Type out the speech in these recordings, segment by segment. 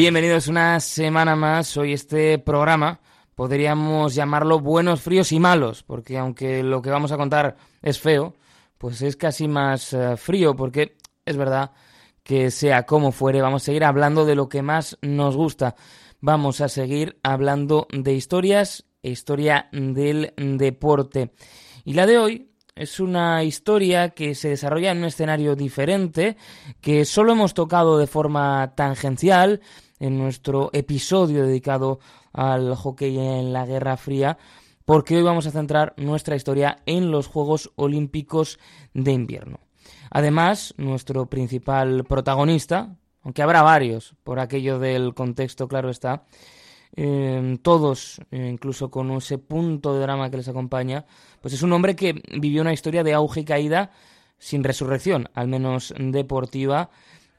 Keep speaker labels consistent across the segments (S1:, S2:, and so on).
S1: Bienvenidos una semana más. Hoy este programa podríamos llamarlo buenos, fríos y malos, porque aunque lo que vamos a contar es feo, pues es casi más eh, frío, porque es verdad que sea como fuere, vamos a seguir hablando de lo que más nos gusta. Vamos a seguir hablando de historias historia del deporte. Y la de hoy es una historia que se desarrolla en un escenario diferente, que solo hemos tocado de forma tangencial en nuestro episodio dedicado al hockey en la Guerra Fría, porque hoy vamos a centrar nuestra historia en los Juegos Olímpicos de Invierno. Además, nuestro principal protagonista, aunque habrá varios, por aquello del contexto, claro está, eh, todos, eh, incluso con ese punto de drama que les acompaña, pues es un hombre que vivió una historia de auge y caída sin resurrección, al menos deportiva,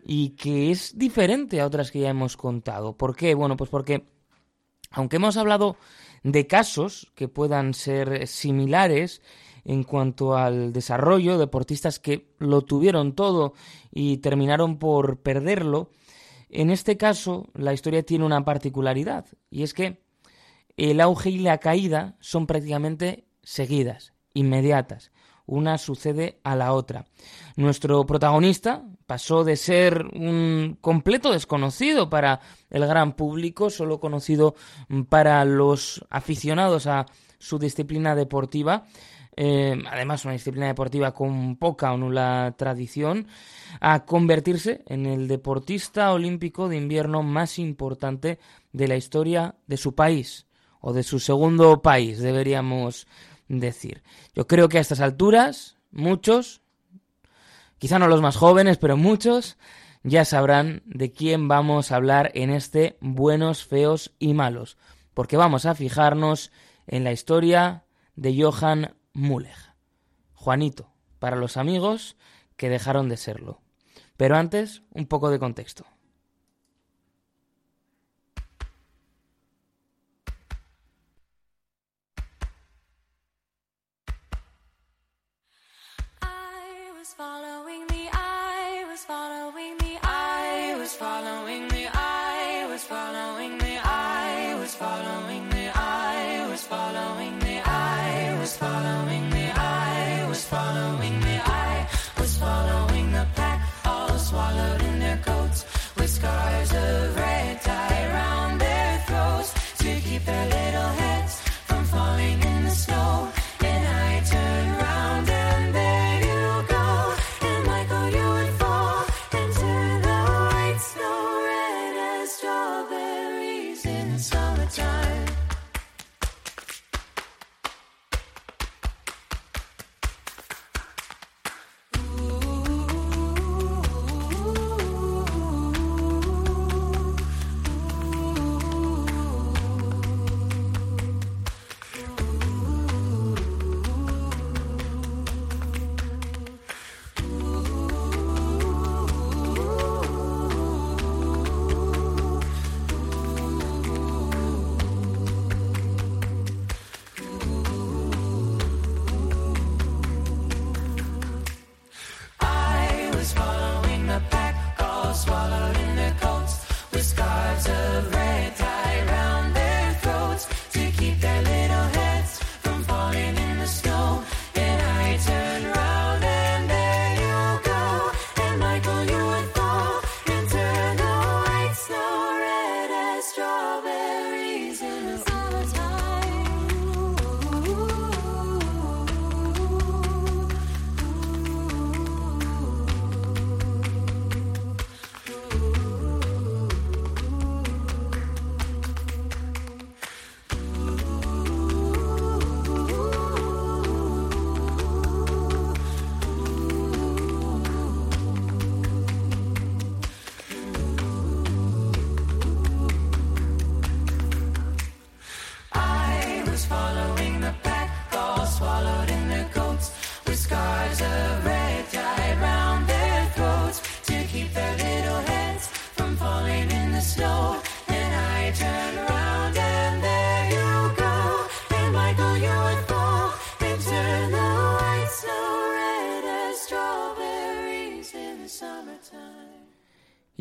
S1: y que es diferente a otras que ya hemos contado. ¿Por qué? Bueno, pues porque aunque hemos hablado de casos que puedan ser similares en cuanto al desarrollo, deportistas que lo tuvieron todo y terminaron por perderlo, en este caso la historia tiene una particularidad y es que el auge y la caída son prácticamente seguidas, inmediatas. Una sucede a la otra. Nuestro protagonista pasó de ser un completo desconocido para el gran público, solo conocido para los aficionados a su disciplina deportiva, eh, además una disciplina deportiva con poca o nula tradición, a convertirse en el deportista olímpico de invierno más importante de la historia de su país, o de su segundo país, deberíamos decir. Yo creo que a estas alturas, muchos, quizá no los más jóvenes, pero muchos, ya sabrán de quién vamos a hablar en este Buenos, Feos y Malos, porque vamos a fijarnos en la historia de Johann Müller. Juanito, para los amigos que dejaron de serlo. Pero antes, un poco de contexto.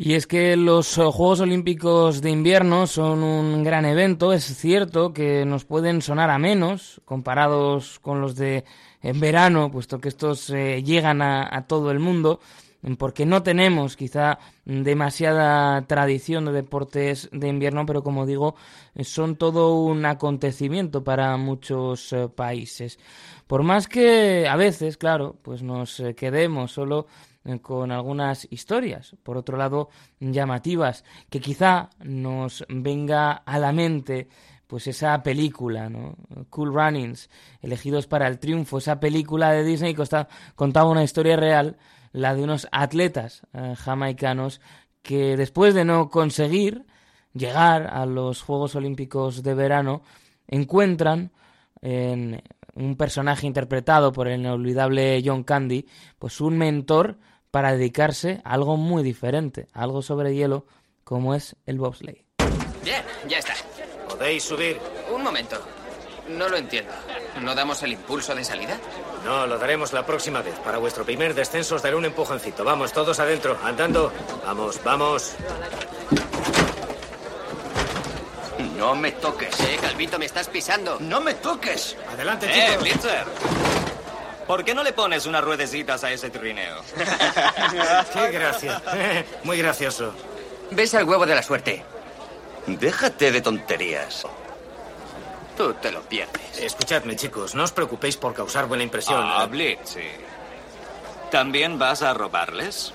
S1: Y es que los eh, Juegos Olímpicos de invierno son un gran evento, es cierto que nos pueden sonar a menos comparados con los de verano, puesto que estos eh, llegan a, todo el mundo, porque no tenemos quizá demasiada tradición de deportes de invierno, pero como digo, son todo un acontecimiento para muchos eh, países. Por más que a veces, claro, pues nos quedemos solo con algunas historias, por otro lado, llamativas, que quizá nos venga a la mente pues esa película, ¿no? Cool Runnings, elegidos para el triunfo, esa película de Disney contaba una historia real, la de unos atletas eh, jamaicanos que después de no conseguir llegar a los Juegos Olímpicos de verano, encuentran en un personaje interpretado por el inolvidable John Candy, pues un mentor para dedicarse a algo muy diferente, algo sobre hielo, como es el bobsleigh.
S2: Bien, ya está.
S3: ¿Podéis subir?
S2: Un momento. No lo entiendo. ¿No damos el impulso de salida?
S3: No, lo daremos la próxima vez. Para vuestro primer descenso os daré un empujoncito. Vamos, todos adentro, andando. Vamos, vamos.
S2: No me toques. Eh, Calvito, me estás pisando.
S4: No me toques.
S3: Adelante,
S4: eh,
S3: chicos.
S4: Blitzer. ¿Por qué no le pones unas ruedecitas a ese trineo?
S3: Qué gracia. Muy gracioso.
S2: Ves al huevo de la suerte.
S4: Déjate de tonterías.
S2: Tú te lo pierdes.
S3: Escuchadme, chicos. No os preocupéis por causar buena impresión.
S4: Ah, Blitz, sí. ¿También vas a robarles?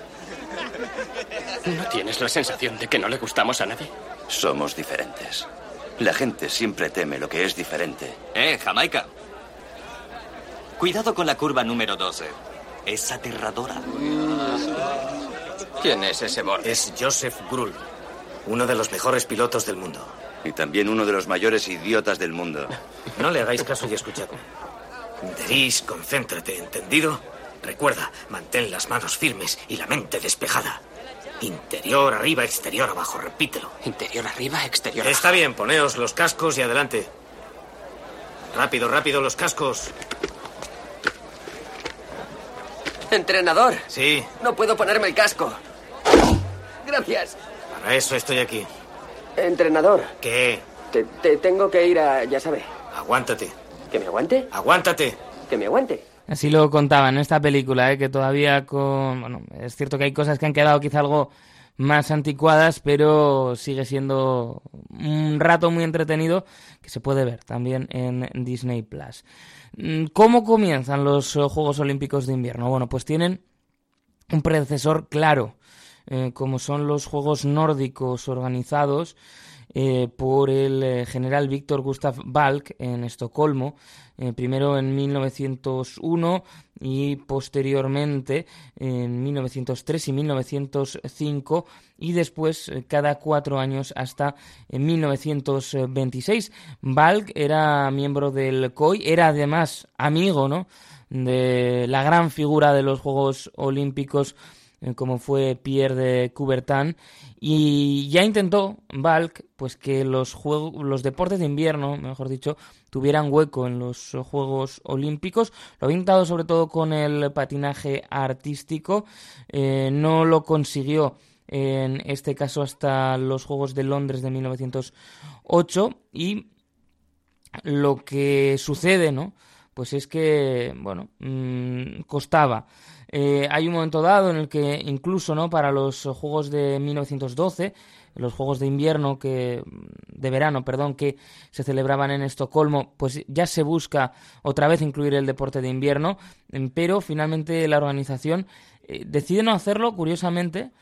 S5: ¿No tienes la sensación de que no le gustamos a nadie?
S6: Somos diferentes. La gente siempre teme lo que es diferente.
S4: Eh, Jamaica. Cuidado con la curva número 12. Es aterradora.
S2: ¿Quién es ese borde?
S3: Es Joseph Grull, uno de los mejores pilotos del mundo.
S6: Y también uno de los mayores idiotas del mundo.
S3: No le hagáis caso y escuchadme. Deris, concéntrate, ¿entendido? Recuerda, mantén las manos firmes y la mente despejada. Interior arriba, exterior abajo, repítelo.
S2: Interior arriba, exterior
S3: Está bien, poneos los cascos y adelante. Rápido, rápido, los cascos.
S2: Entrenador.
S3: Sí,
S2: No puedo ponerme el casco. Gracias.
S3: para eso estoy aquí.
S2: Entrenador.
S3: ¿Qué?
S2: Te, te tengo que ir a... ya sabe.
S3: Aguántate.
S2: ¿Que me aguante?
S3: Aguántate.
S2: ¿Que me aguante?
S1: Así lo contaban en esta película, ¿eh? que todavía con... Bueno, es cierto que hay cosas que han quedado quizá algo más anticuadas, pero sigue siendo un rato muy entretenido que se puede ver también en Disney Plus. Mm, ¿Cómo comienzan los eh, Juegos Olímpicos de Invierno? Bueno, pues tienen un predecesor claro, eh, como son los Juegos Nórdicos organizados eh, por el general Víctor Gustav Balk en Estocolmo, primero en 1901 y posteriormente en 1903 y 1905 y después cada cuatro años hasta en 1926. Balk era miembro del COI, era además amigo ¿no? de la gran figura de los Juegos Olímpicos como fue Pierre de Coubertin y ya intentó Balk pues que los juegos los deportes de invierno mejor dicho tuvieran hueco en los Juegos Olímpicos. Lo había intentado sobre todo con el patinaje artístico eh, no lo consiguió en este caso hasta los Juegos de Londres de 1908 y lo que sucede no pues es que bueno mmm, costaba eh, hay un momento dado en el que incluso no para los juegos de 1912 los juegos de invierno que de verano perdón que se celebraban en Estocolmo pues ya se busca otra vez incluir el deporte de invierno pero finalmente la organización eh, decide no hacerlo curiosamente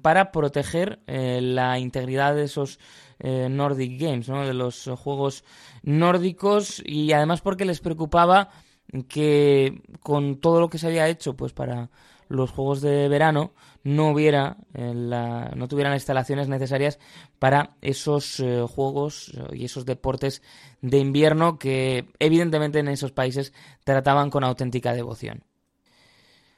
S1: para proteger eh, la integridad de esos eh, Nordic Games, ¿no? de los juegos nórdicos y además porque les preocupaba que con todo lo que se había hecho pues para los juegos de verano no hubiera eh, la, no tuvieran las instalaciones necesarias para esos eh, juegos y esos deportes de invierno que evidentemente en esos países trataban con auténtica devoción.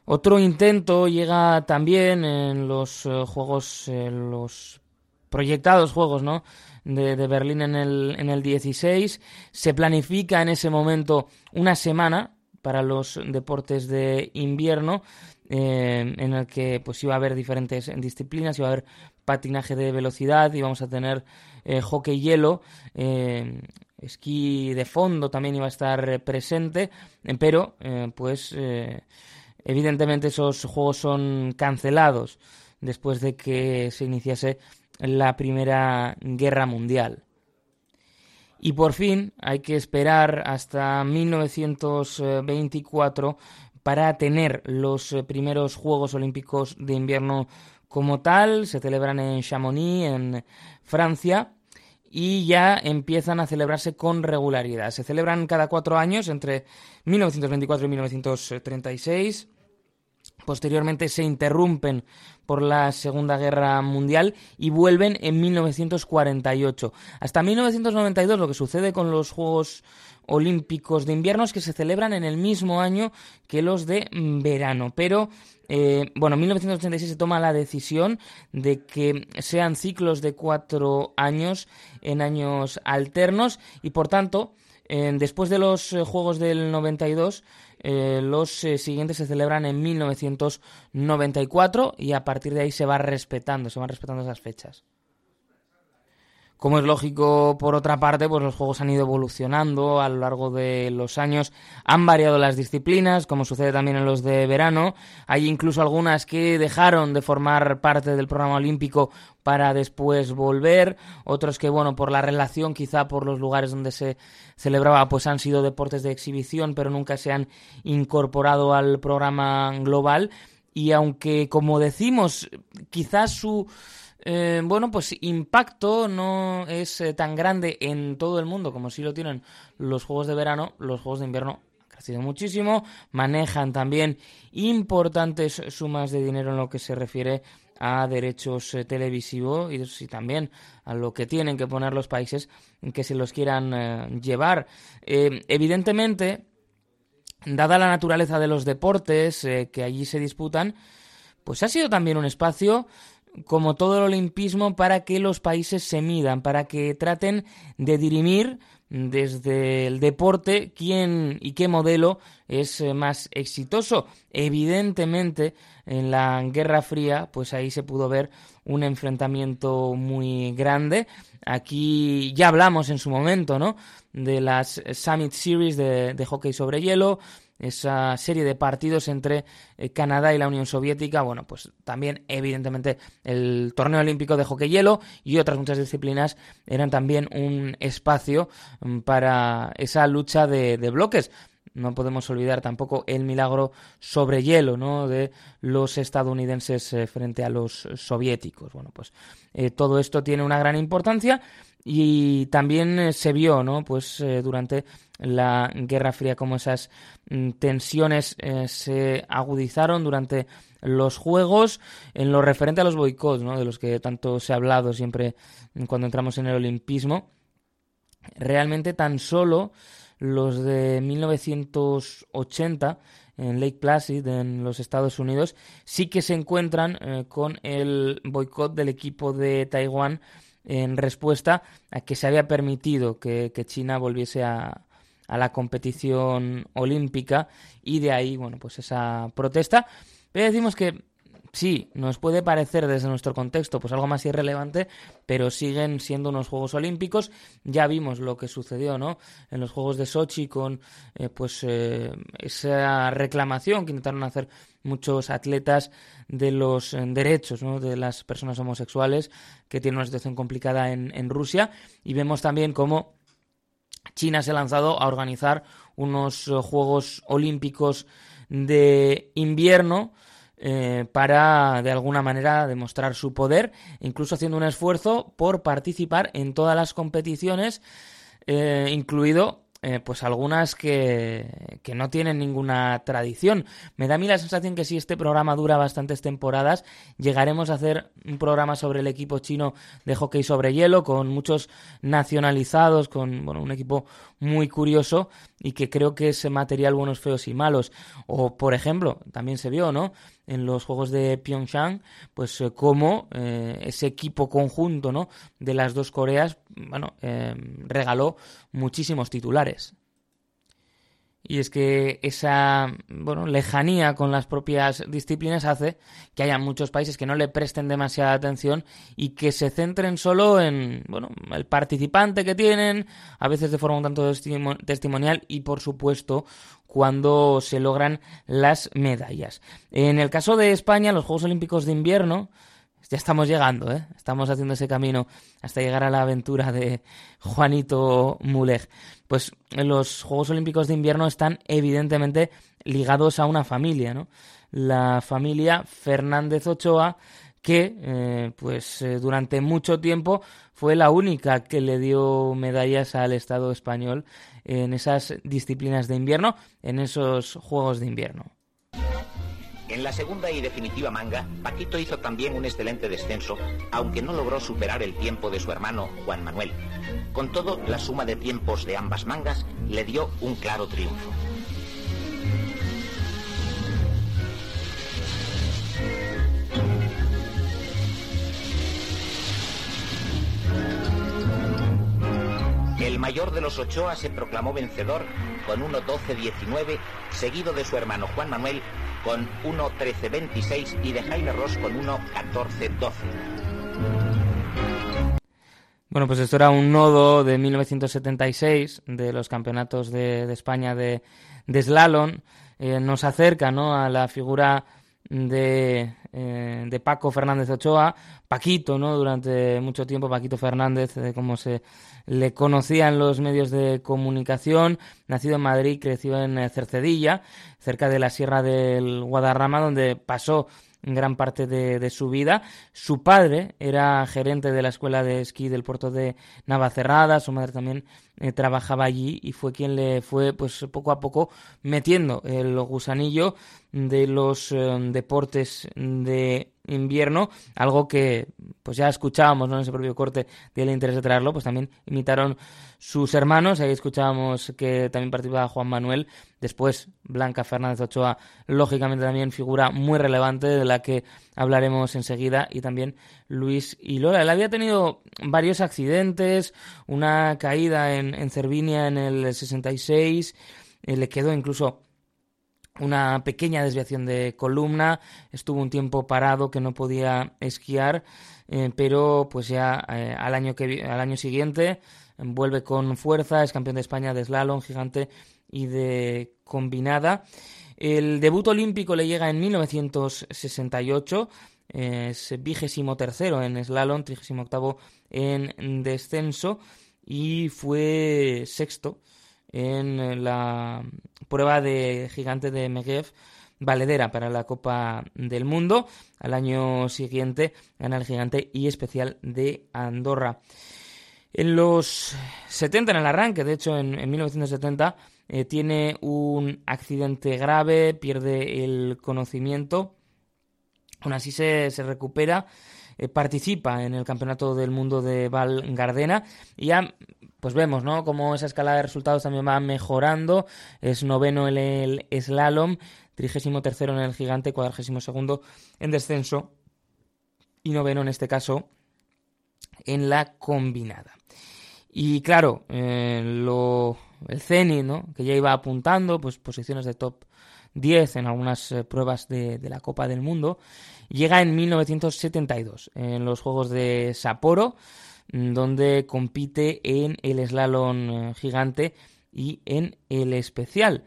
S1: Otro intento llega también en los eh, juegos, los proyectados juegos, ¿no? De, Berlín en el, en el 16. Se planifica en ese momento una semana para los deportes de invierno. Eh, en el que pues iba a haber diferentes disciplinas, iba a haber patinaje de velocidad y vamos a tener eh, hockey hielo. Eh, esquí de fondo también iba a estar presente, pero pues evidentemente esos juegos son cancelados después de que se iniciase la Primera Guerra Mundial. Y por fin hay que esperar hasta 1924 para tener los eh, primeros Juegos Olímpicos de invierno como tal. Se celebran en Chamonix, en Francia, y ya empiezan a celebrarse con regularidad. Se celebran cada cuatro años, entre 1924 y 1936. Posteriormente se interrumpen por la Segunda Guerra Mundial y vuelven en 1948. Hasta 1992 lo que sucede con los Juegos Olímpicos de Invierno es que se celebran en el mismo año que los de verano. Pero, eh, bueno, en 1986 se toma la decisión de que sean ciclos de cuatro años en años alternos y, por tanto, después de los eh, Juegos del 92, eh, los eh, siguientes se celebran en 1994 y a partir de ahí se va respetando, se van respetando esas fechas. Como es lógico, por otra parte, pues los juegos han ido evolucionando a lo largo de los años, han variado las disciplinas, como sucede también en los de verano. Hay incluso algunas que dejaron de formar parte del programa olímpico para después volver, otros que, bueno, por la relación, quizá por los lugares donde se celebraba, pues han sido deportes de exhibición, pero nunca se han incorporado al programa global. Y aunque, como decimos, quizás su eh, bueno, pues impacto no es eh, tan grande en todo el mundo como si lo tienen los juegos de verano, los juegos de invierno han crecido muchísimo, manejan también importantes sumas de dinero en lo que se refiere a derechos eh, televisivos y, también a lo que tienen que poner los países que se los quieran llevar. evidentemente, dada la naturaleza de los deportes que allí se disputan, pues ha sido también un espacio como todo el olimpismo, para que los países se midan, para que traten de dirimir desde el deporte quién y qué modelo es eh, más exitoso. Evidentemente, en la Guerra Fría, pues ahí se pudo ver un enfrentamiento muy grande. Aquí ya hablamos en su momento, ¿no? De las Summit Series de, de hockey sobre hielo, esa serie de partidos entre eh, Canadá y la Unión Soviética, bueno, pues también evidentemente el torneo olímpico de hockey hielo y otras muchas disciplinas eran también un espacio mm, para esa lucha de, bloques. No podemos olvidar tampoco el milagro sobre hielo, ¿no? De los estadounidenses eh, frente a los soviéticos. Bueno, pues eh, todo esto tiene una gran importancia y también eh, se vio, ¿no? Pues eh, durante la Guerra Fría como esas mm, tensiones eh, se agudizaron durante los juegos en lo referente a los boicots, ¿no? De los que tanto se ha hablado siempre cuando entramos en el olimpismo. Realmente tan solo los de 1980 en Lake Placid, en los Estados Unidos, sí que se encuentran con el boicot del equipo de Taiwán en respuesta a que se había permitido que, China volviese a, a, la competición olímpica y de ahí, bueno, pues esa protesta. Pero decimos que sí, nos puede parecer desde nuestro contexto pues algo más irrelevante, pero siguen siendo unos Juegos Olímpicos. Ya vimos lo que sucedió, ¿no? En los Juegos de Sochi con eh, pues eh, esa reclamación que intentaron hacer muchos atletas de los eh, derechos de las personas homosexuales que tienen una situación complicada en, Rusia. Y vemos también cómo China se ha lanzado a organizar unos Juegos Olímpicos de invierno eh, para de alguna manera demostrar su poder, incluso haciendo un esfuerzo por participar en todas las competiciones, eh, incluido eh, pues algunas que, que, no tienen ninguna tradición. Me da a mí la sensación que si este programa dura bastantes temporadas, llegaremos a hacer un programa sobre el equipo chino de hockey sobre hielo, con muchos nacionalizados, con bueno, un equipo muy curioso y que creo que es material buenos, feos y malos. O, por ejemplo, también se vio, ¿no? en los Juegos de Pyeongchang, pues eh, como eh, ese equipo conjunto ¿no? de las dos Coreas bueno, eh, regaló muchísimos titulares. Y es que esa bueno, lejanía con las propias disciplinas hace que haya muchos países que no le presten demasiada atención y que se centren solo en bueno, el participante que tienen, a veces de forma un tanto testimonial y por supuesto cuando se logran las medallas. En el caso de España, los Juegos Olímpicos de Invierno ya estamos llegando, ¿eh? Estamos haciendo ese camino hasta llegar a la aventura de Juanito Muleg. Pues los Juegos Olímpicos de Invierno están evidentemente ligados a una familia, ¿no? La familia Fernández Ochoa, que eh, pues eh, durante mucho tiempo fue la única que le dio medallas al Estado español en esas disciplinas de invierno, en esos Juegos de Invierno.
S7: En la segunda y definitiva manga, Paquito hizo también un excelente descenso, aunque no logró superar el tiempo de su hermano Juan Manuel. Con todo, la suma de tiempos de ambas mangas le dio un claro triunfo. El mayor de los Ochoa se proclamó vencedor con 1.12.19, seguido de su hermano Juan Manuel con 1.13.26 y de Jaime Ross con 1.14.12.
S1: Bueno, pues esto era un nodo de 1976 de los campeonatos de, España de, de slalom. Eh, nos acerca ¿no? a la figura de, eh, de, Paco Fernández Ochoa, Paquito, ¿no? Durante mucho tiempo, Paquito Fernández, de como se le conocía en los medios de comunicación, nacido en Madrid, creció en eh, Cercedilla, cerca de la Sierra del Guadarrama, donde pasó gran parte de, su vida. Su padre era gerente de la escuela de esquí del puerto de Navacerrada, su madre también eh, trabajaba allí y fue quien le fue pues poco a poco metiendo el gusanillo de los eh, deportes de invierno, algo que pues ya escuchábamos ¿no? en ese propio corte del interés de traerlo, pues también imitaron sus hermanos, ahí escuchábamos que también participaba Juan Manuel, después Blanca Fernández Ochoa, lógicamente también figura muy relevante de la que hablaremos enseguida, y también Luis y Lola. Él había tenido varios accidentes, una caída en, en Cervinia en el 66, eh, le quedó incluso una pequeña desviación de columna, estuvo un tiempo parado que no podía esquiar, eh, pero pues ya eh, al, año que, al año siguiente vuelve con fuerza, es campeón de España de slalom gigante y de combinada. El debut olímpico le llega en 1968, es vigésimo tercero en slalom, trigésimo octavo en descenso y fue sexto en la prueba de gigante de Megev valedera para la Copa del Mundo. Al año siguiente gana el gigante y especial de Andorra. En los 70, en el arranque, de hecho en, 1970, eh, tiene un accidente grave, pierde el conocimiento. Aún así se, se recupera eh, participa en el Campeonato del Mundo de Val Gardena y ya pues vemos, ¿no? Como esa escala de resultados también va mejorando. Es noveno en el slalom, trigésimo tercero en el gigante, cuadragésimo segundo en descenso y noveno en este caso en la combinada. Y claro, eh, lo, el CENI, ¿no? Que ya iba apuntando, pues posiciones de top 10 en algunas eh, pruebas de, de, la Copa del Mundo. Llega en 1972 en los Juegos de Sapporo, mm, donde compite en el slalom eh, gigante y en el especial.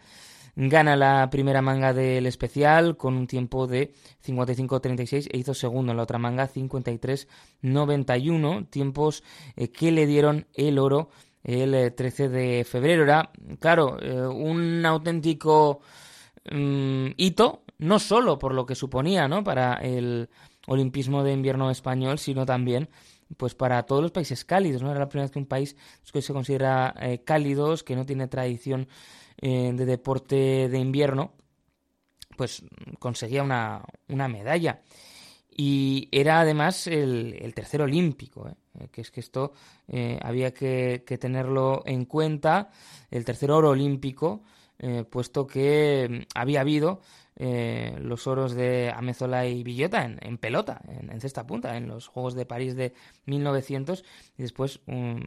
S1: Gana la primera manga del especial con un tiempo de 55-36 e hizo segundo en la otra manga 53-91, tiempos eh, que le dieron el oro el 13 de febrero. Era, claro, un auténtico Mm, hito, no solo por lo que suponía ¿no? para el olimpismo de invierno español, sino también pues para todos los países cálidos. ¿no? Era la primera vez que un país que se considera eh, cálidos, que no tiene tradición eh, de deporte de invierno, pues conseguía una, una medalla. Y era además el, el tercer olímpico, ¿eh? que es que esto había que, tenerlo en cuenta, el tercer oro olímpico, eh, puesto que había habido eh, los oros de Amezola y Villota en, pelota, en, cesta punta, en los Juegos de París de 1900 y después um,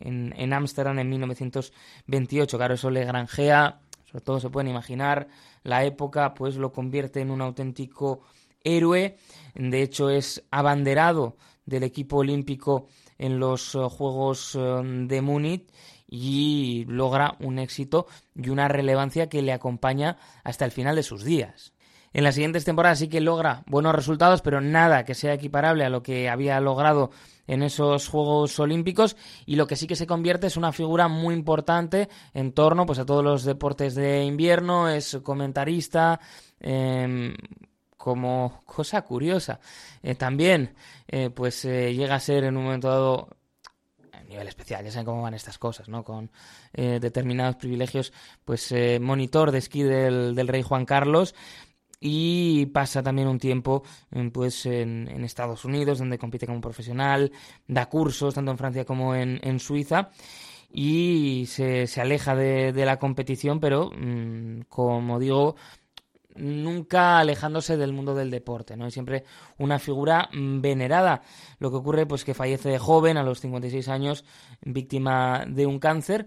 S1: en Ámsterdam en, 1928. Claro, eso le granjea sobre todo se pueden imaginar, la época pues lo convierte en un auténtico héroe, de hecho es abanderado del equipo olímpico en los eh, Juegos eh, de Múnich y logra un éxito y una relevancia que le acompaña hasta el final de sus días. En las siguientes temporadas sí que logra buenos resultados, pero nada que sea equiparable a lo que había logrado en esos Juegos Olímpicos y lo que sí que se convierte es una figura muy importante en torno pues, a todos los deportes de invierno, es comentarista, em, como cosa curiosa. Eh, también eh, pues eh, llega a ser en un momento dado nivel especial, ya saben cómo van estas cosas, ¿no? Con determinados privilegios, pues monitor de esquí del, del rey Juan Carlos, y pasa también un tiempo pues en, Estados Unidos donde compite como profesional, da cursos tanto en Francia como en, Suiza y se, se aleja de, de, la competición pero mm, como digo nunca alejándose del mundo del deporte, ¿no? Es siempre una figura mm, venerada. Lo que ocurre pues que fallece de joven a los 56 años víctima de un cáncer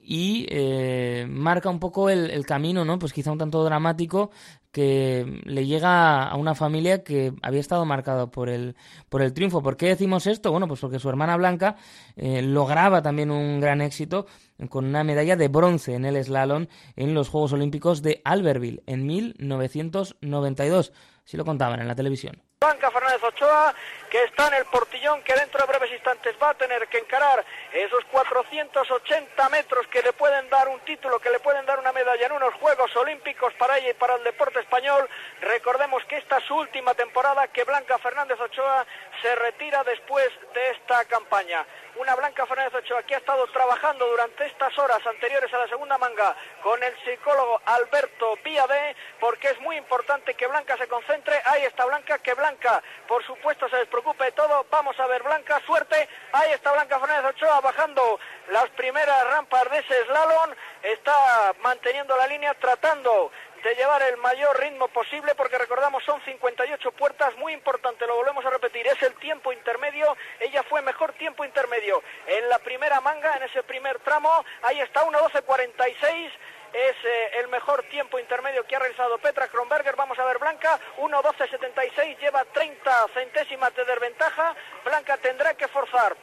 S1: y eh, marca un poco el, camino, ¿no? Pues quizá un tanto dramático que le llega a una familia que había estado marcada por el, por el triunfo. ¿Por qué decimos esto? Bueno, pues porque su hermana Blanca eh, lograba también un gran éxito con una medalla de bronce en el slalom en los Juegos Olímpicos de Albertville en 1992. Así lo contaban en la televisión.
S8: Blanca Fernández Ochoa, que está en el portillón, que dentro de breves instantes va a tener que encarar esos 480 metros que le pueden dar un título, que le pueden dar una medalla en unos Juegos Olímpicos para ella y para el deporte español. Recordemos que esta es su última temporada, que Blanca Fernández Ochoa se retira después de esta campaña una Blanca Fernández Ochoa que ha estado trabajando durante estas horas anteriores a la segunda manga con el psicólogo Alberto Víade, porque es muy importante que Blanca se concentre. Ahí está Blanca, que Blanca, por supuesto, se despreocupe de todo. Vamos a ver Blanca, suerte. Ahí está Blanca Fernández Ochoa bajando las primeras rampas de ese slalom. Está manteniendo la línea, tratando de llevar el mayor ritmo posible, porque recordamos son 58 puertas, muy importante, lo volvemos a repetir, es el tiempo intermedio, ella fue mejor tiempo intermedio en la primera manga, en ese primer tramo, ahí está 1.12.46, es eh, el mejor tiempo intermedio que ha realizado Petra Kronberger. Vamos a ver Blanca, 1.12.76, lleva 30 centésimas de desventaja. Blanca tendrá que forzar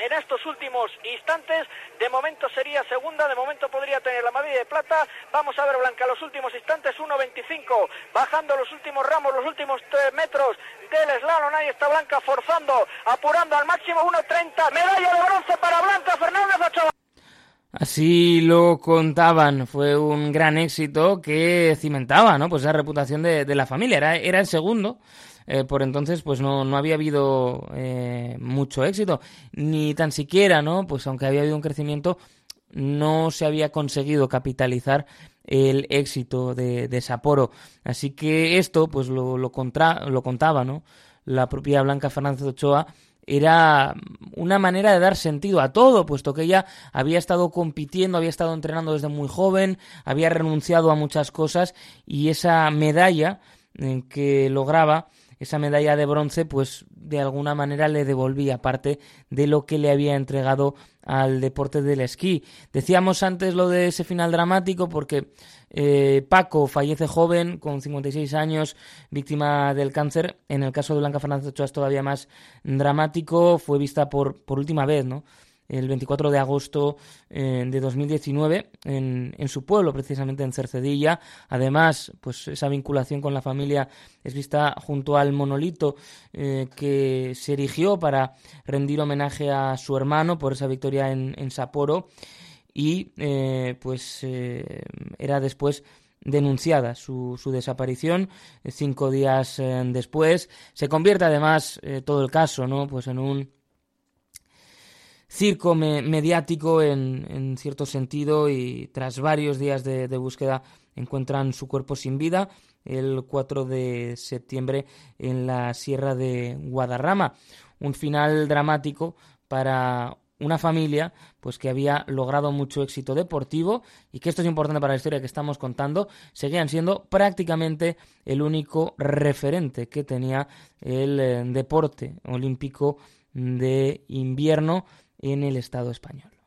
S8: en estos últimos instantes. De momento sería segunda, de momento podría tener la medalla de plata. Vamos a ver Blanca los últimos instantes, 1.25, bajando los últimos ramos, los últimos tres metros del slalom. Ahí está Blanca forzando, apurando al máximo 1.30. Medalla de bronce para Blanca Fernández Ochoa.
S1: Así lo contaban, fue un gran éxito que cimentaba, ¿no? Pues esa reputación de, la familia, era el segundo eh, por entonces pues no, no había habido eh, mucho éxito, ni tan siquiera, ¿no? Pues aunque había habido un crecimiento, no se había conseguido capitalizar el éxito de, de Sapporo. Así que esto, pues lo, lo, contra, lo contaba, ¿no? La propia Blanca Fernández Ochoa era una manera de dar sentido a todo, puesto que ella había estado compitiendo, había estado entrenando desde muy joven, había renunciado a muchas cosas y esa medalla eh, que lograba esa medalla de bronce, pues de alguna manera le devolvía parte de lo que le había entregado al deporte del esquí. Decíamos antes lo de ese final dramático porque eh, Paco fallece joven, con 56 años, víctima del cáncer. En el caso de Blanca Fernández Ochoa es todavía más dramático. Fue vista por, por última vez, ¿no? El 24 de agosto eh, de 2019 en, en, su pueblo, precisamente en Cercedilla. Además, pues esa vinculación con la familia es vista junto al monolito eh, que se erigió para rendir homenaje a su hermano por esa victoria en, en Sapporo y eh, pues era después denunciada su, su desaparición cinco días después se convierte además todo el caso no pues en un circo mediático en, cierto sentido y tras varios días de, de, búsqueda encuentran su cuerpo sin vida el 4 de septiembre en la Sierra de Guadarrama. Un final dramático para una familia pues que había logrado mucho éxito deportivo y que esto es importante para la historia que estamos contando, seguían siendo prácticamente el único referente que tenía el eh, deporte olímpico de invierno, en el Estado español.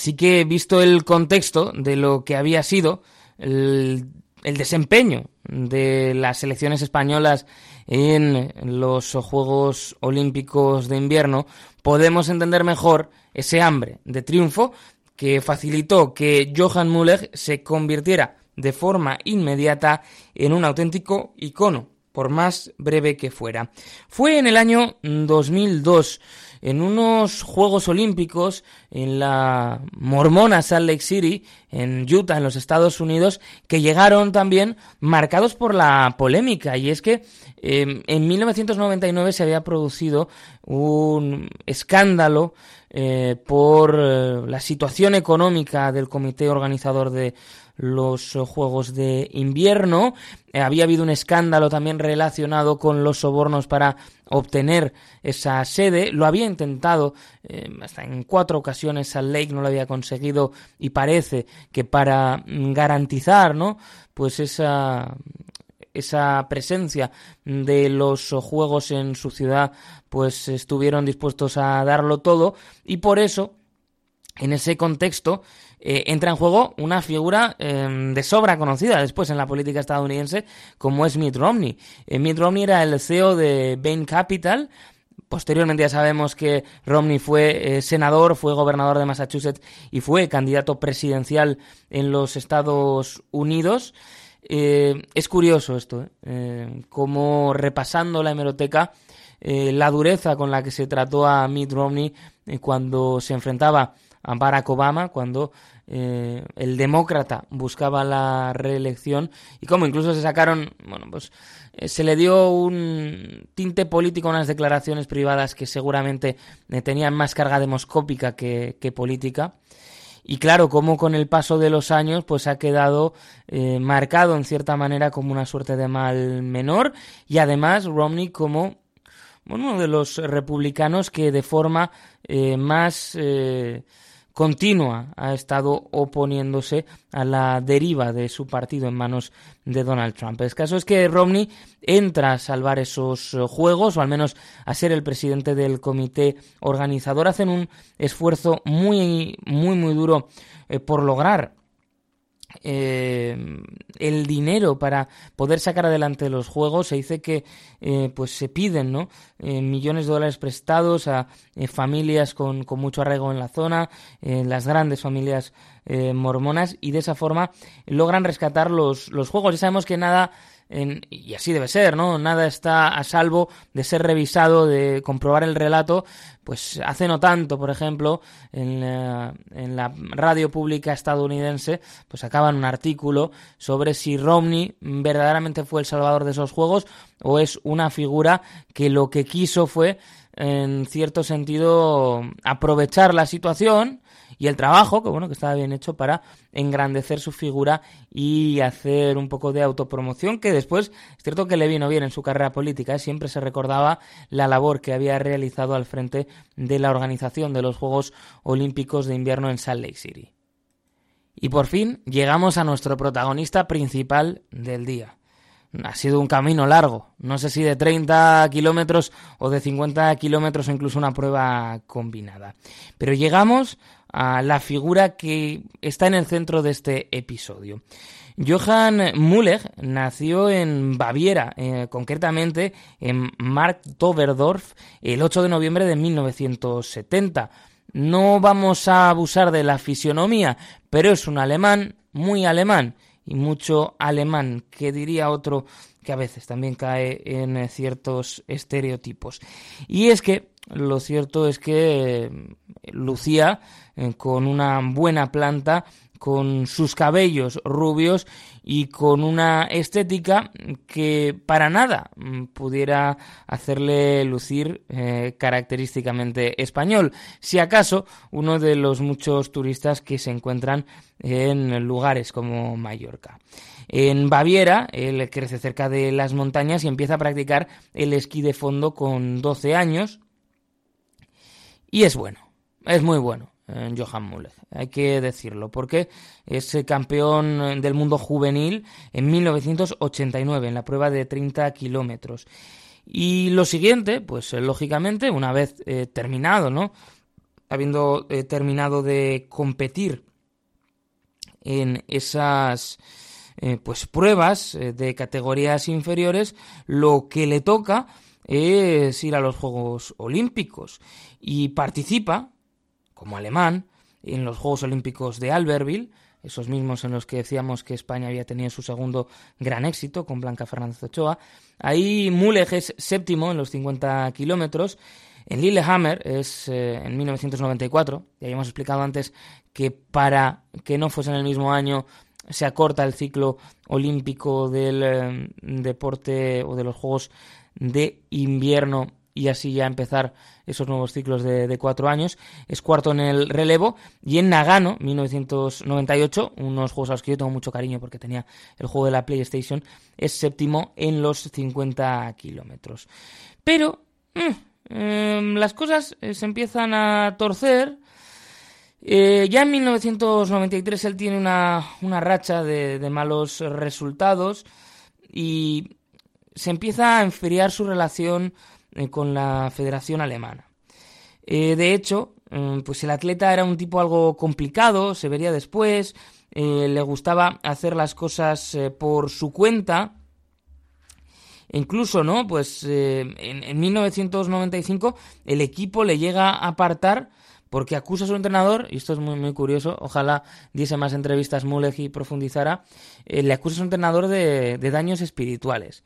S1: Así que, visto el contexto de lo que había sido el, desempeño de las selecciones españolas en los Juegos Olímpicos de Invierno, podemos entender mejor ese hambre de triunfo que facilitó que Johan Müller se convirtiera de forma inmediata en un auténtico icono, por más breve que fuera. Fue en el año 2002 en unos Juegos Olímpicos en la mormona Salt Lake City, en Utah, en los Estados Unidos, que llegaron también marcados por la polémica. Y es que em, en 1999 se había producido un escándalo eh, por eh, la situación económica del comité organizador de los Juegos de Invierno. Eh, había habido un escándalo también relacionado con los sobornos para obtener esa sede. Lo había intentado eh, hasta en cuatro ocasiones al Lake, no lo había conseguido y parece que para garantizar, ¿no? Pues esa esa presencia de los juegos en su ciudad, pues estuvieron dispuestos a darlo todo y por eso en ese contexto eh, entra en juego una figura em, de sobra conocida después en la política estadounidense como es Mitt Romney. Eh, Mitt Romney era el CEO de Bain Capital. Posteriormente ya sabemos que Romney fue eh, senador, fue gobernador de Massachusetts y fue candidato presidencial en los Estados Unidos. es curioso esto, como repasando la hemeroteca, la dureza con la que se trató a Mitt Romney cuando se enfrentaba a Barack Obama cuando eh, el demócrata buscaba la reelección y como incluso se sacaron, bueno, pues eh, se le dio un tinte político a unas declaraciones privadas que seguramente eh, tenían más carga demoscópica que, política. Y claro, como con el paso de los años, pues ha quedado marcado en cierta manera como una suerte de mal menor y además Romney como bueno, uno de los republicanos que de forma más continua ha estado oponiéndose a la deriva de su partido en manos de Donald Trump. El caso es que Romney entra a salvar esos eh, juegos, o al menos a ser el presidente del comité organizador. Hacen un esfuerzo muy, muy, muy duro eh, por lograr eh, el dinero para poder sacar adelante los juegos. Se dice que eh, pues se piden ¿no? Eh, millones de dólares prestados a familias con, con, mucho arraigo en la zona, las grandes familias mormonas, y de esa forma logran rescatar los, los juegos. Ya sabemos que nada y así debe ser, ¿no? Nada está a salvo de ser revisado, de comprobar el relato. Pues hace no tanto, por ejemplo, en la, en la radio pública estadounidense, pues acaban un artículo sobre si Romney verdaderamente fue el salvador de esos juegos o es una figura que lo que quiso fue, en cierto sentido, aprovechar la situación y el trabajo, que bueno, que estaba bien hecho para engrandecer su figura y hacer un poco de autopromoción, que después es cierto que le vino bien en su carrera política, ¿eh? siempre se recordaba la labor que había realizado al frente de la organización de los Juegos Olímpicos de Invierno en Salt Lake City. Y por fin llegamos a nuestro protagonista principal del día. Ha sido un camino largo, no sé si de 30 kilómetros o de 50 kilómetros o incluso una prueba combinada. Pero llegamos a la figura que está en el centro de este episodio. Johann Müller nació en Baviera, eh, concretamente en Marktoberdorf, el 8 de noviembre de 1970. No vamos a abusar de la fisionomía, pero es un alemán muy alemán y mucho alemán, que diría otro a veces también cae en eh, ciertos estereotipos. Y es que lo cierto es que eh, Lucía, eh, con una buena planta, con sus cabellos rubios y con una estética que para nada mm, pudiera hacerle lucir característicamente español, si acaso uno de los muchos turistas que se encuentran en lugares como Mallorca. En Baviera, él crece cerca de las montañas y empieza a practicar el esquí de fondo con 12 años. Y es bueno, es muy bueno. Eh, Johan Müller, hay que decirlo, porque es campeón del mundo juvenil en 1989 en la prueba de 30 kilómetros. Y lo siguiente, pues lógicamente, una vez eh, terminado, ¿no? habiendo eh, terminado de competir en esas eh, pues pruebas eh, de categorías inferiores, lo que le toca es ir a los Juegos Olímpicos y participa como alemán en los Juegos Olímpicos de Albertville, esos mismos en los que decíamos que España había tenido su segundo gran éxito con Blanca Fernández Ochoa. Ahí Muleg es séptimo en los 50 kilómetros. En Lillehammer es eh, en 1994, ya habíamos explicado antes que para que no fuese en el mismo año se acorta el ciclo olímpico del eh, deporte o de los Juegos de invierno y así ya empezar esos nuevos ciclos de, cuatro años. Es cuarto en el relevo y en Nagano, 1998, unos juegos a los que yo tengo mucho cariño porque tenía el juego de la PlayStation, es séptimo en los 50 kilómetros. Pero mm, em, las cosas eh, se empiezan a torcer. Eh, ya en 1993 él tiene una, racha de, de malos resultados y se empieza a enfriar su relación con la Federación Alemana. Eh, de hecho, mm, pues el atleta era un tipo algo complicado, se vería después, eh, le gustaba hacer las cosas por su cuenta. Incluso, ¿no? Pues en, en, 1995 el equipo le llega a apartar porque acusa a su entrenador, y esto es muy, muy curioso, ojalá diese más entrevistas Mulek y profundizara, le acusa a su entrenador de daños espirituales.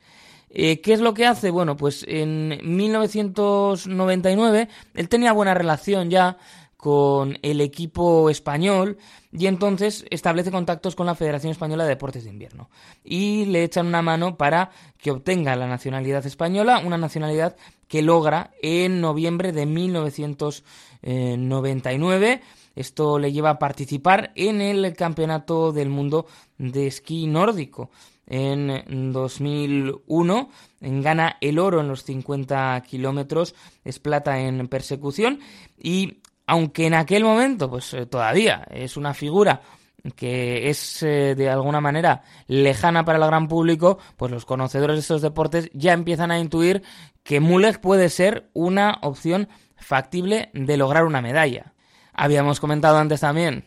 S1: Eh, ¿Qué es lo que hace? Bueno, pues en 1999 él tenía buena relación ya con el equipo español y entonces establece contactos con la Federación Española de Deportes de Invierno y le echan una mano para que obtenga la nacionalidad española, una nacionalidad que logra en noviembre de 1999. Esto le lleva a participar en el Campeonato del Mundo de Esquí Nórdico en 2001, gana el oro en los 50 kilómetros, es plata en persecución y aunque en aquel momento pues eh, todavía es una figura que es eh, de alguna manera lejana para el gran público, pues los conocedores de estos deportes ya empiezan a intuir que Mulek puede ser una opción factible de lograr una medalla. Habíamos comentado antes también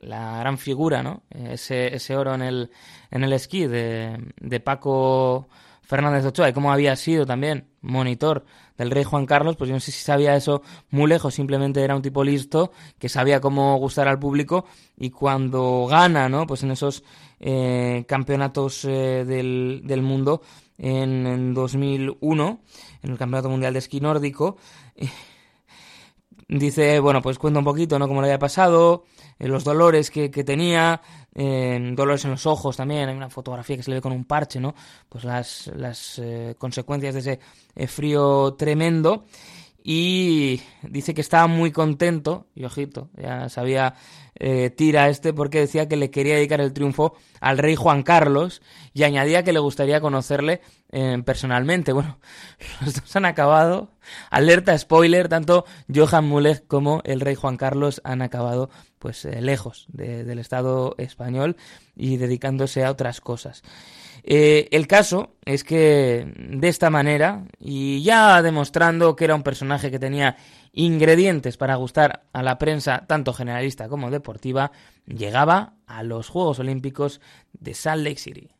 S1: la gran figura, ¿no? Ese, ese oro en el, en el esquí de, de Paco Fernández Ochoa y cómo había sido también monitor del rey Juan Carlos, pues yo no sé si sabía eso muy lejos, simplemente era un tipo listo que sabía cómo gustar al público y cuando gana, ¿no? Pues en esos eh, campeonatos eh, del, del, mundo en, en, 2001, en el Campeonato Mundial de Esquí Nórdico, eh, dice, bueno, pues cuenta un poquito, ¿no? Cómo le había pasado, eh, los dolores que, tenía, eh, dolores en los ojos también, hay una fotografía que se le ve con un parche, ¿no? Pues las, las eh, consecuencias de ese frío tremendo y dice que estaba muy contento, y ojito, ya sabía eh, tira este porque decía que le quería dedicar el triunfo al rey Juan Carlos y añadía que le gustaría conocerle eh, personalmente. Bueno, los dos han acabado, alerta spoiler, tanto Johan Mulek como el rey Juan Carlos han acabado pues eh, lejos del Estado español y dedicándose a otras cosas. Eh, el caso es que de esta manera, y ya demostrando que era un personaje que tenía ingredientes para gustar a la prensa tanto generalista como deportiva, llegaba a los Juegos Olímpicos de Salt Lake City.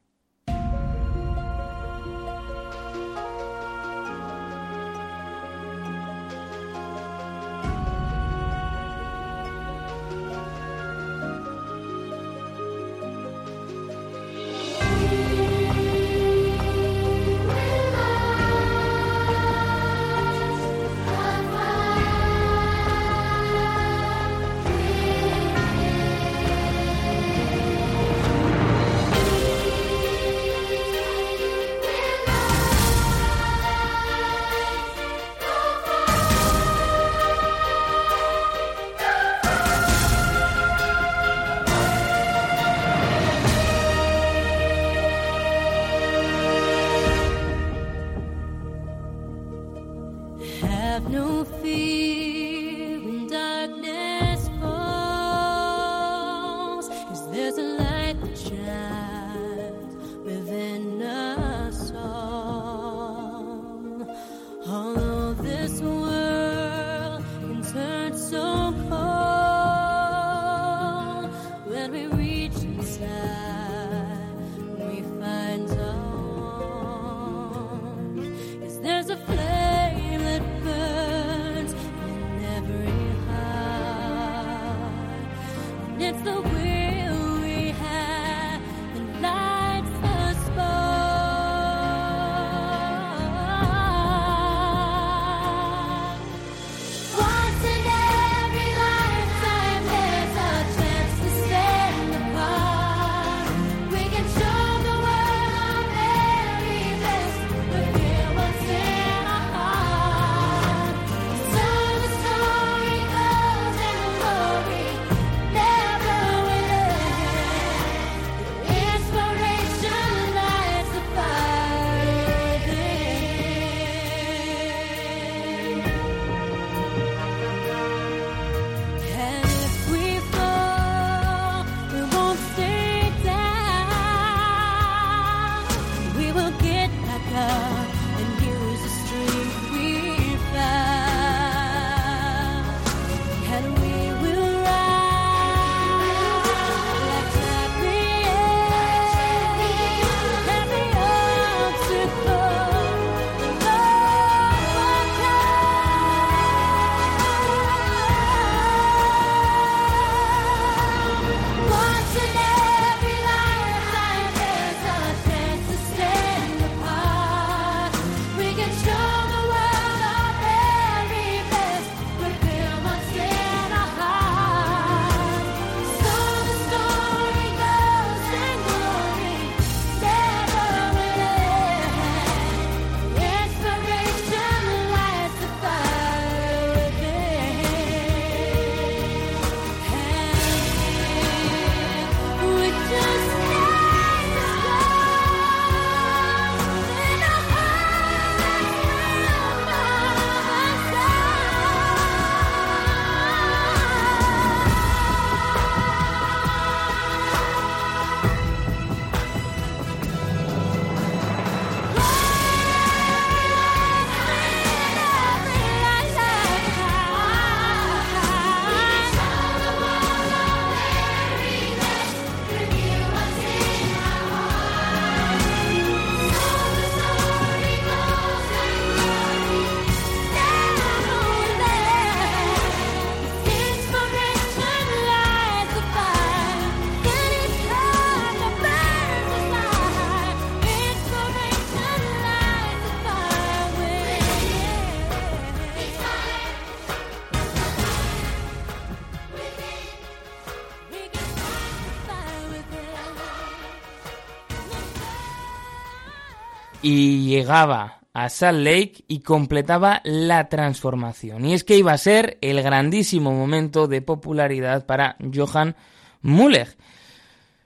S1: Y llegaba a Salt Lake y completaba la transformación. Y es que iba a ser el grandísimo momento de popularidad para Johan Muller.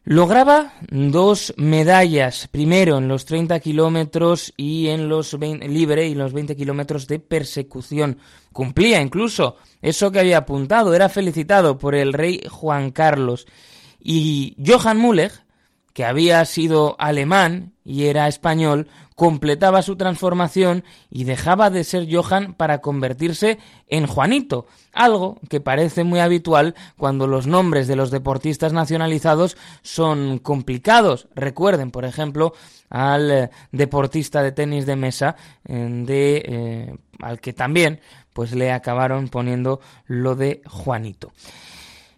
S1: Lograba dos medallas, primero en los 30 kilómetros y en los 20, libre y los 20 kilómetros de persecución. Cumplía incluso eso que había apuntado, era felicitado por el rey Juan Carlos. Y Johann Muller, que había sido alemán y era español, completaba su transformación y dejaba de ser Johan para convertirse en Juanito, algo que parece muy habitual cuando los nombres de los deportistas nacionalizados son complicados. Recuerden, por ejemplo, al eh, deportista de tenis de mesa de eh, al que también pues le acabaron poniendo lo de Juanito.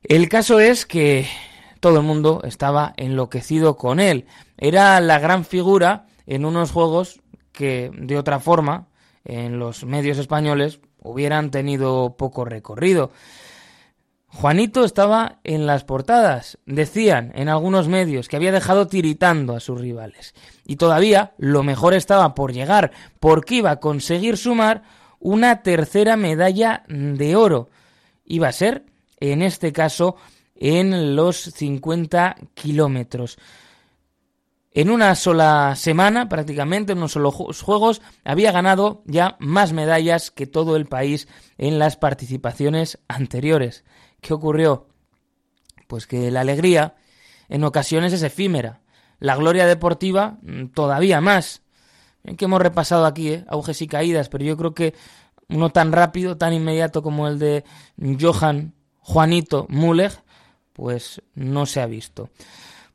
S1: El caso es que todo el mundo estaba enloquecido con él. Era la gran figura en unos juegos que de otra forma en los medios españoles hubieran tenido poco recorrido. Juanito estaba en las portadas. Decían en algunos medios que había dejado tiritando a sus rivales. Y todavía lo mejor estaba por llegar, porque iba a conseguir sumar una tercera medalla de oro. Iba a ser, en este caso, en los 50 kilómetros. En una sola semana, prácticamente, en unos solo juegos, había ganado ya más medallas que todo el país en las participaciones anteriores. ¿Qué ocurrió? Pues que la alegría en ocasiones es efímera, la gloria deportiva mm, todavía más. Que hemos repasado aquí, ¿eh? auges y caídas, pero yo creo que uno tan rápido, tan inmediato como el de Johan Juanito Müller, pues no se ha visto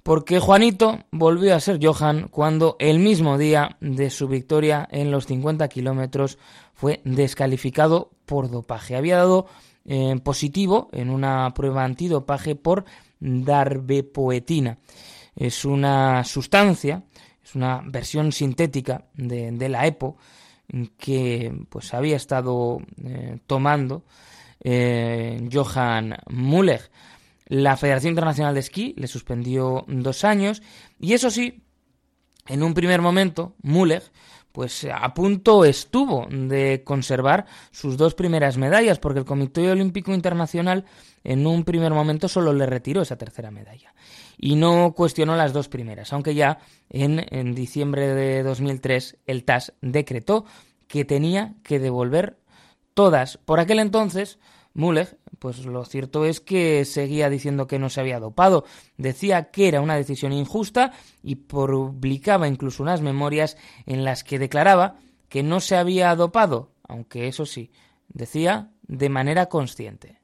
S1: porque Juanito volvió a ser Johan cuando el mismo día de su victoria en los 50 kilómetros fue descalificado por dopaje. Había dado eh, positivo en una prueba antidopaje por darbepoetina. Es una sustancia, es una versión sintética de, la EPO que pues había estado eh, tomando eh, Johann Müller. La Federación Internacional de Esquí le suspendió dos años y eso sí, en un primer momento, Müller pues a punto estuvo de conservar sus dos primeras medallas, porque el Comité Olímpico Internacional en un primer momento solo le retiró esa tercera medalla y no cuestionó las dos primeras, aunque ya en, en diciembre de 2003 el TAS decretó que tenía que devolver todas. Por aquel entonces, Müller, pues lo cierto es que seguía diciendo que no se había dopado, decía que era una decisión injusta y publicaba incluso unas memorias en las que declaraba que no se había dopado, aunque eso sí, decía de manera consciente.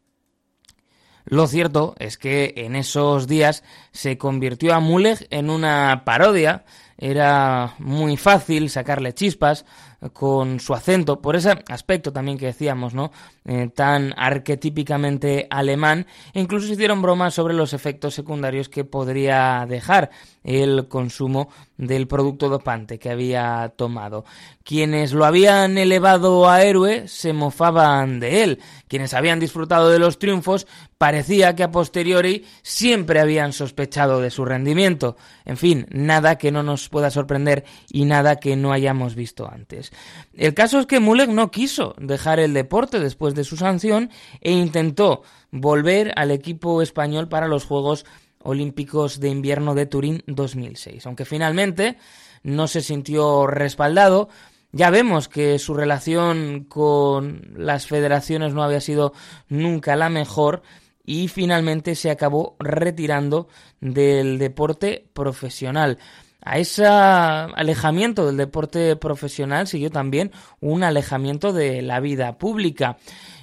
S1: Lo cierto es que en esos días se convirtió a Müller en una parodia, era muy fácil sacarle chispas, con su acento, por ese aspecto también que decíamos, ¿no? Eh, tan arquetípicamente alemán, e incluso se hicieron bromas sobre los efectos secundarios que podría dejar el consumo del producto dopante que había tomado. Quienes lo habían elevado a héroe se mofaban de él. Quienes habían disfrutado de los triunfos parecía que a posteriori siempre habían sospechado de su rendimiento. En fin, nada que no nos pueda sorprender y nada que no hayamos visto antes. El caso es que Mulek no quiso dejar el deporte después de su sanción e intentó volver al equipo español para los Juegos Olímpicos de Invierno de Turín 2006. Aunque finalmente no se sintió respaldado, ya vemos que su relación con las federaciones no había sido nunca la mejor y finalmente se acabó retirando del deporte profesional. A ese alejamiento del deporte profesional siguió también un alejamiento de la vida pública.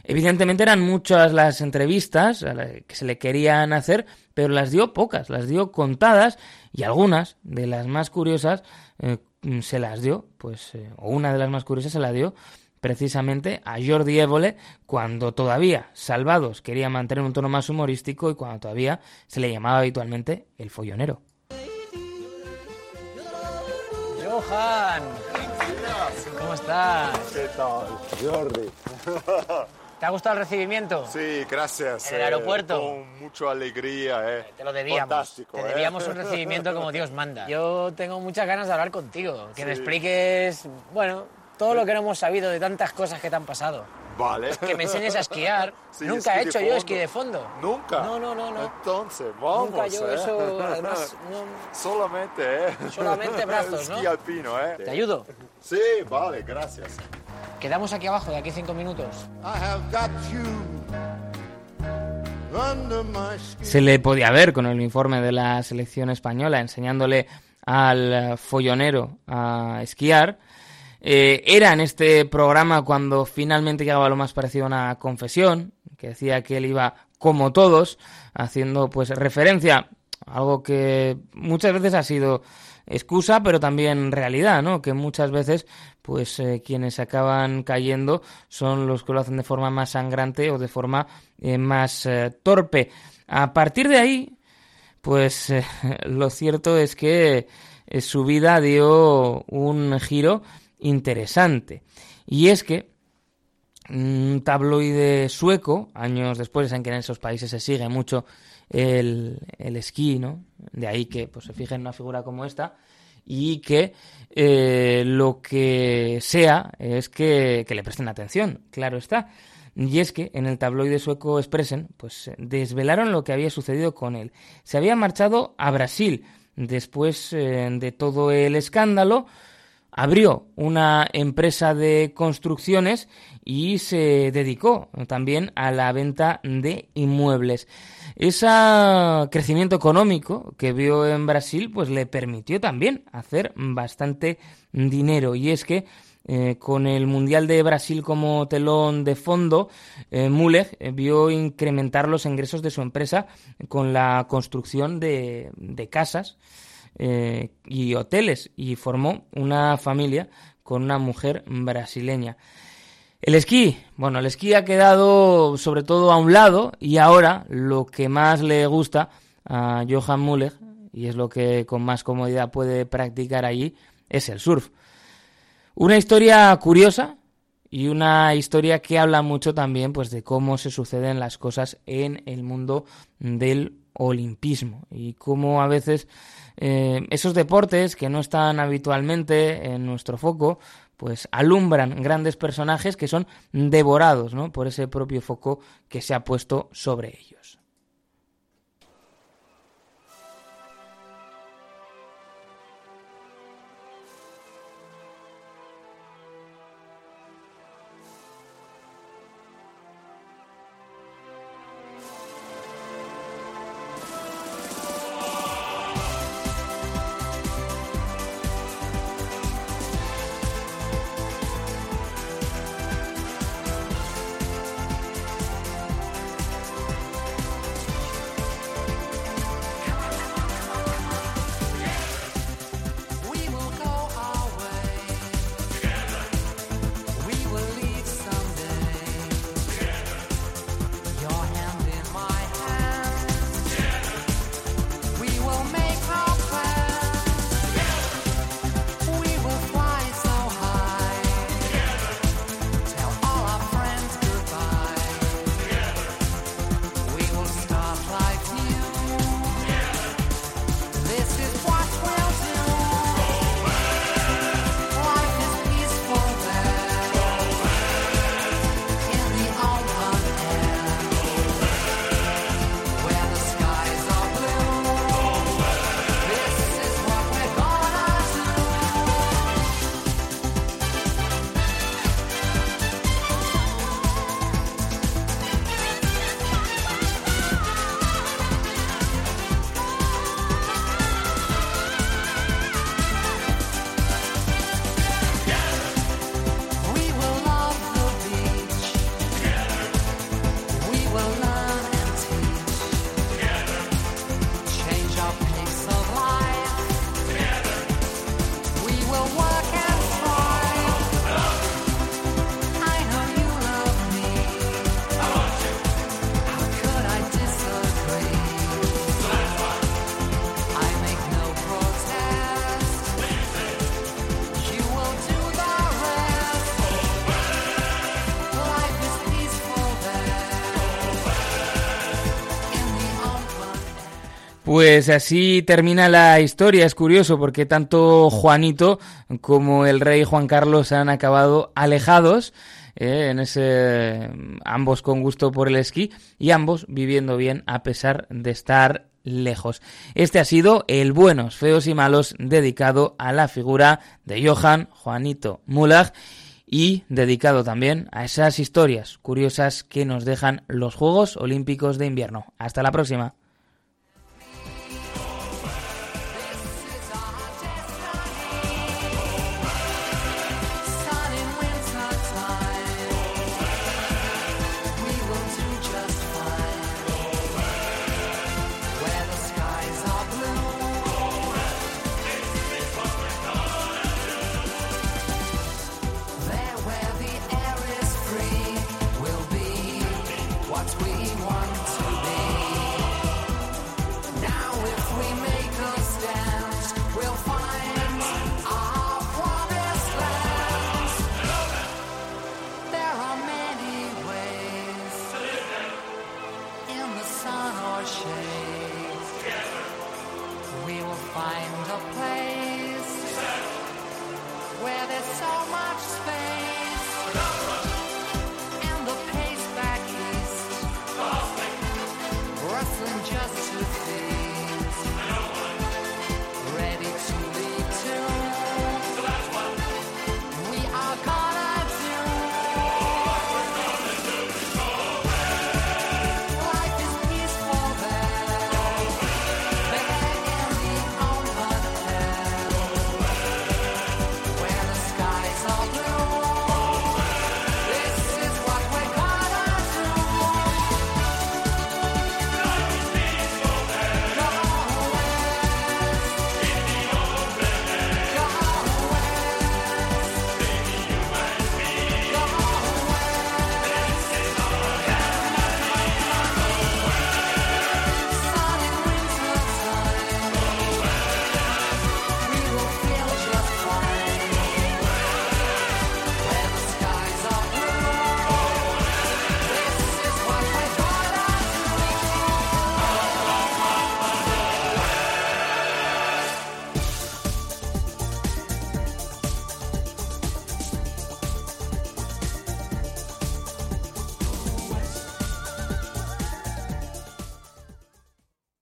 S1: Evidentemente eran muchas las entrevistas que se le querían hacer, pero las dio pocas, las dio contadas y algunas de las más curiosas eh, se las dio, pues, eh, o una de las más curiosas se la dio precisamente a Jordi Évole cuando todavía Salvados quería mantener un tono más humorístico y cuando todavía se le llamaba habitualmente el follonero.
S9: Johan, ¿cómo estás?
S10: ¿Qué tal, Jordi?
S9: ¿Te ha gustado el recibimiento?
S10: Sí, gracias.
S9: ¿En el aeropuerto?
S10: Eh, con mucha alegría, ¿eh?
S9: Te lo debíamos.
S10: Fantástico,
S9: Te
S10: ¿eh?
S9: debíamos un recibimiento como Dios manda. Yo tengo muchas ganas de hablar contigo, que me expliques, bueno, todo lo que no hemos sabido de tantas cosas que te han pasado.
S10: Vale.
S9: Que me enseñes a esquiar.
S10: Sí,
S9: Nunca he hecho yo esquí de fondo.
S10: ¿Nunca?
S9: No, no, no, no.
S10: Entonces, vamos,
S9: Nunca yo
S10: ¿eh?
S9: eso, además, no-
S10: Solamente, ¿eh?
S9: Solamente brazos, ¿no?
S10: Esquí alpino, ¿eh?
S9: ¿Te ayudo?
S10: Sí, vale, gracias.
S9: Quedamos aquí abajo de aquí cinco minutos.
S1: Se le podía ver con el uniforme de la selección española enseñándole al eh, follonero a esquiar. Eh, era en este programa cuando finalmente llegaba lo más parecido a una confesión, que decía que él iba como todos, haciendo pues referencia a algo que muchas veces ha sido excusa, pero también realidad, ¿no? Que muchas veces, pues eh, quienes acaban cayendo son los que lo hacen de forma más sangrante o de forma eh, más eh, torpe. A partir de ahí, pues lo cierto es que su vida dio un giro interesante. Y es que un tabloide sueco, años después en que en esos países se sigue mucho el, el esquí, ¿no? De ahí que pues, se fije en una figura como esta y que eh, lo que sea es que, que le presten atención, claro está. Y es que en el tabloide sueco Expressen, pues desvelaron lo que había sucedido con él. Se había marchado a Brasil después eh, de todo el escándalo, abrió una empresa de construcciones y se dedicó también a la venta de inmuebles. Ese crecimiento económico que vio en Brasil pues le permitió también hacer bastante dinero y es que eh, con el Mundial de Brasil como telón de fondo, eh, eh, vio incrementar los ingresos de su empresa con la construcción de casas eh, y hoteles y formó una familia con una mujer brasileña. El esquí, bueno, el esquí ha quedado sobre todo a un lado y ahora lo que más le gusta
S11: a Johan Müller, y es lo que con más comodidad puede practicar allí, es el surf. Una historia curiosa y una historia que habla mucho también pues de cómo se suceden las cosas en el mundo del olimpismo y cómo a veces eh, esos deportes que no están habitualmente en nuestro foco pues alumbran grandes personajes que son devorados ¿no? por ese propio foco que se ha puesto sobre ellos. Pues así termina la historia. Es curioso porque tanto Juanito como el rey Juan Carlos han acabado alejados. eh, en ese ambos con gusto por el esquí y ambos viviendo bien a pesar de estar lejos. Este ha sido el Buenos, Feos y Malos dedicado a la figura de Johan Juanito Mulag y dedicado también a esas historias curiosas que nos dejan los Juegos Olímpicos de Invierno. Hasta la próxima.